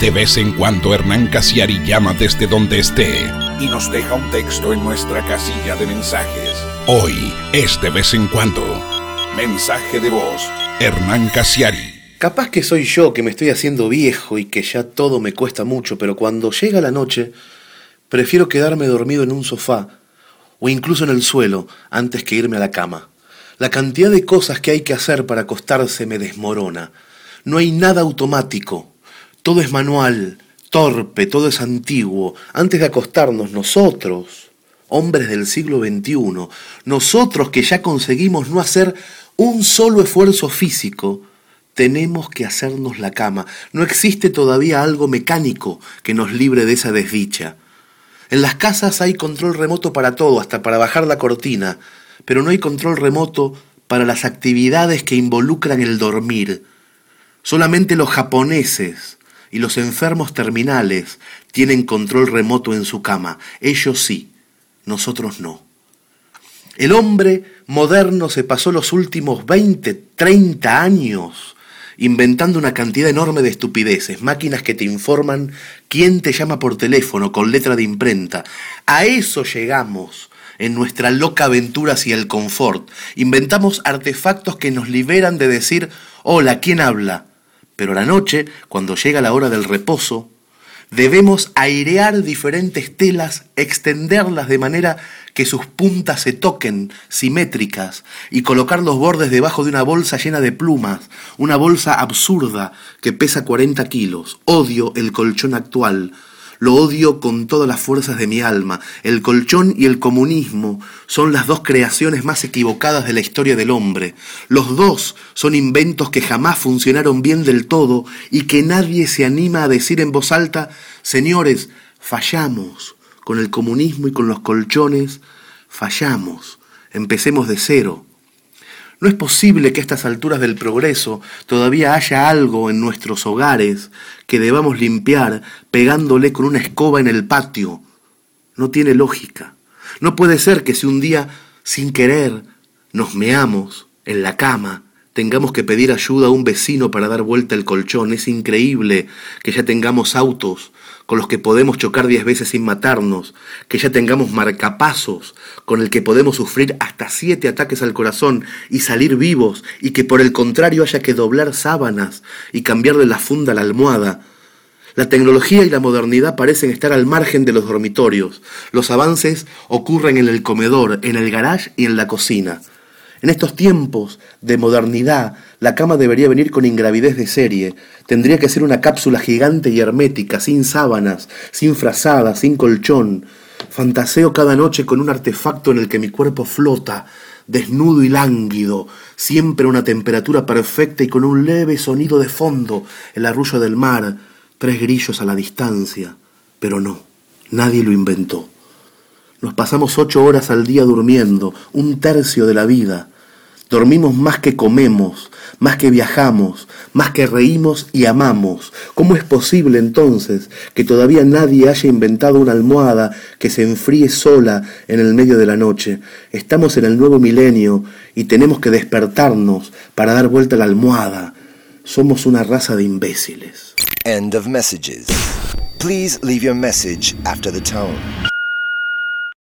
De vez en cuando Hernán Casiari llama desde donde esté y nos deja un texto en nuestra casilla de mensajes. Hoy es de vez en cuando. Mensaje de voz. Hernán Casiari. Capaz que soy yo que me estoy haciendo viejo y que ya todo me cuesta mucho, pero cuando llega la noche, prefiero quedarme dormido en un sofá o incluso en el suelo antes que irme a la cama. La cantidad de cosas que hay que hacer para acostarse me desmorona. No hay nada automático. Todo es manual, torpe, todo es antiguo. Antes de acostarnos, nosotros, hombres del siglo XXI, nosotros que ya conseguimos no hacer un solo esfuerzo físico, tenemos que hacernos la cama. No existe todavía algo mecánico que nos libre de esa desdicha. En las casas hay control remoto para todo, hasta para bajar la cortina, pero no hay control remoto para las actividades que involucran el dormir. Solamente los japoneses y los enfermos terminales tienen control remoto en su cama. Ellos sí, nosotros no. El hombre moderno se pasó los últimos 20, 30 años inventando una cantidad enorme de estupideces, máquinas que te informan quién te llama por teléfono con letra de imprenta. A eso llegamos en nuestra loca aventura hacia el confort. Inventamos artefactos que nos liberan de decir, hola, ¿quién habla? Pero a la noche, cuando llega la hora del reposo, debemos airear diferentes telas, extenderlas de manera que sus puntas se toquen simétricas y colocar los bordes debajo de una bolsa llena de plumas, una bolsa absurda que pesa 40 kilos. Odio el colchón actual, lo odio con todas las fuerzas de mi alma. El colchón y el comunismo son las dos creaciones más equivocadas de la historia del hombre. Los dos son inventos que jamás funcionaron bien del todo y que nadie se anima a decir en voz alta, señores, fallamos. Con el comunismo y con los colchones, fallamos. Empecemos de cero. No es posible que a estas alturas del progreso todavía haya algo en nuestros hogares que debamos limpiar pegándole con una escoba en el patio. No tiene lógica. No puede ser que si un día, sin querer, nos meamos en la cama, tengamos que pedir ayuda a un vecino para dar vuelta el colchón. Es increíble que ya tengamos autos con los que podemos chocar diez veces sin matarnos, que ya tengamos marcapasos con el que podemos sufrir hasta siete ataques al corazón y salir vivos, y que por el contrario haya que doblar sábanas y cambiarle la funda a la almohada. La tecnología y la modernidad parecen estar al margen de los dormitorios. Los avances ocurren en el comedor, en el garage y en la cocina. En estos tiempos de modernidad, la cama debería venir con ingravidez de serie. Tendría que ser una cápsula gigante y hermética, sin sábanas, sin frazada, sin colchón. Fantaseo cada noche con un artefacto en el que mi cuerpo flota, desnudo y lánguido, siempre a una temperatura perfecta y con un leve sonido de fondo, el arrullo del mar, tres grillos a la distancia. Pero no, nadie lo inventó. Nos pasamos ocho horas al día durmiendo, un tercio de la vida. Dormimos más que comemos, más que viajamos, más que reímos y amamos. ¿Cómo es posible entonces que todavía nadie haya inventado una almohada que se enfríe sola en el medio de la noche? Estamos en el nuevo milenio y tenemos que despertarnos para dar vuelta a la almohada. Somos una raza de imbéciles. End of messages. Please leave your message after the tone.